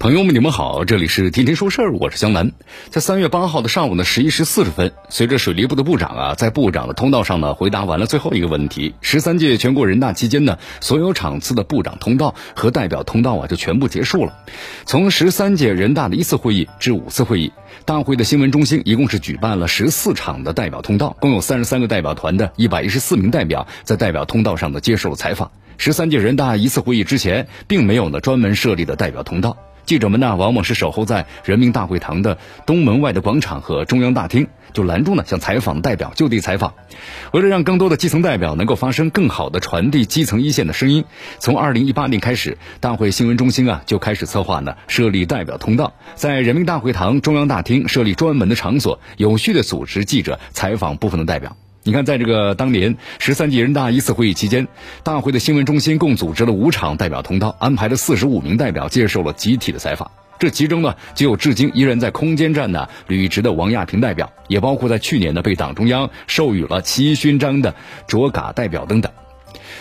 朋友们，你们好，这里是天天说事儿，我是江南。在三月八号的上午呢，十一时四十分，随着水利部的部长啊，在部长的通道上呢，回答完了最后一个问题。十三届全国人大期间呢，所有场次的部长通道和代表通道啊，就全部结束了。从十三届人大的一次会议至五次会议，大会的新闻中心一共是举办了十四场的代表通道，共有三十三个代表团的一百一十四名代表在代表通道上呢接受了采访。十三届人大一次会议之前，并没有呢专门设立的代表通道。记者们呢，往往是守候在人民大会堂的东门外的广场和中央大厅，就拦住呢向采访代表就地采访。为了让更多的基层代表能够发声，更好的传递基层一线的声音，从二零一八年开始，大会新闻中心啊就开始策划呢设立代表通道，在人民大会堂中央大厅设立专门的场所，有序的组织记者采访部分的代表。你看，在这个当年十三届人大一次会议期间，大会的新闻中心共组织了五场代表通道，安排了四十五名代表接受了集体的采访。这其中呢，就有至今依然在空间站呢履职的王亚平代表，也包括在去年呢被党中央授予了七一勋章的卓嘎代表等等。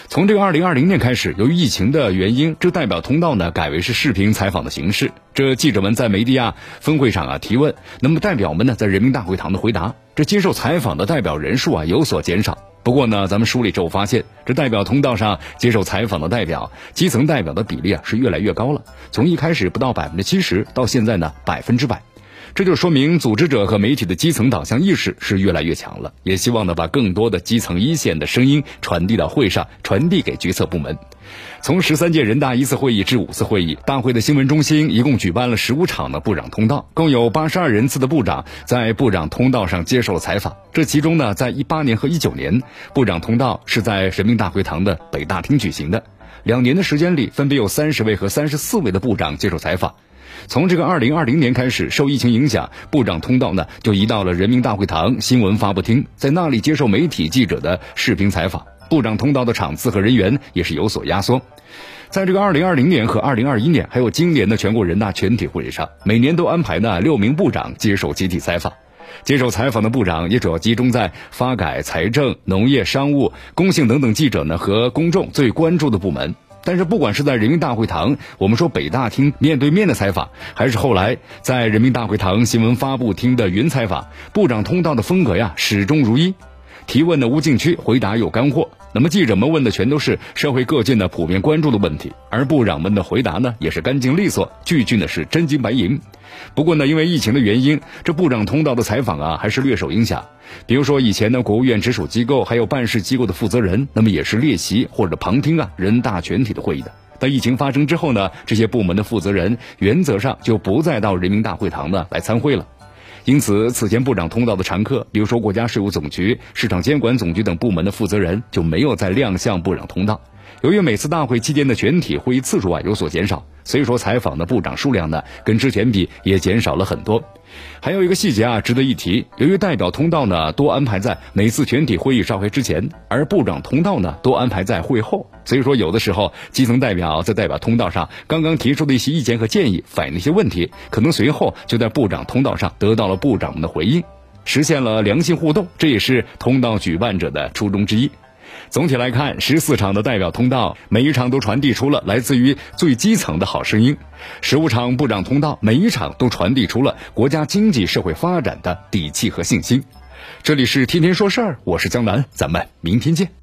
从这个二零二零年开始，由于疫情的原因，这代表通道呢改为是视频采访的形式。这记者们在梅地亚分会场啊提问，那么代表们呢在人民大会堂的回答，这接受采访的代表人数啊有所减少。不过呢，咱们梳理之后发现，这代表通道上接受采访的代表，基层代表的比例啊是越来越高了。从一开始不到百分之七十，到现在呢百分之百。这就说明组织者和媒体的基层导向意识是越来越强了，也希望呢把更多的基层一线的声音传递到会上，传递给决策部门。从十三届人大一次会议至五次会议，大会的新闻中心一共举办了十五场的部长通道，共有八十二人次的部长在部长通道上接受了采访。这其中呢，在一八年和一九年，部长通道是在人民大会堂的北大厅举行的，两年的时间里，分别有三十位和三十四位的部长接受采访。从这个二零二零年开始，受疫情影响，部长通道呢就移到了人民大会堂新闻发布厅，在那里接受媒体记者的视频采访。部长通道的场次和人员也是有所压缩。在这个二零二零年和二零二一年，还有今年的全国人大全体会议上，每年都安排呢六名部长接受集体采访。接受采访的部长也主要集中在发改、财政、农业、商务、工信等等记者呢和公众最关注的部门。但是，不管是在人民大会堂，我们说北大厅面对面的采访，还是后来在人民大会堂新闻发布厅的云采访，部长通道的风格呀，始终如一。提问的无禁区，回答有干货。那么记者们问的全都是社会各界的普遍关注的问题，而部长们的回答呢，也是干净利索，句句呢是真金白银。不过呢，因为疫情的原因，这部长通道的采访啊，还是略受影响。比如说以前呢，国务院直属机构还有办事机构的负责人，那么也是列席或者旁听啊人大全体的会议的。但疫情发生之后呢，这些部门的负责人原则上就不再到人民大会堂呢来参会了。因此，此前部长通道的常客，比如说国家税务总局、市场监管总局等部门的负责人，就没有再亮相部长通道。由于每次大会期间的全体会议次数啊有所减少，所以说采访的部长数量呢跟之前比也减少了很多。还有一个细节啊值得一提，由于代表通道呢多安排在每次全体会议召开之前，而部长通道呢多安排在会后，所以说有的时候基层代表在代表通道上刚刚提出的一些意见和建议，反映的一些问题，可能随后就在部长通道上得到了部长们的回应，实现了良性互动，这也是通道举办者的初衷之一。总体来看，十四场的代表通道，每一场都传递出了来自于最基层的好声音；十五场部长通道，每一场都传递出了国家经济社会发展的底气和信心。这里是天天说事儿，我是江南，咱们明天见。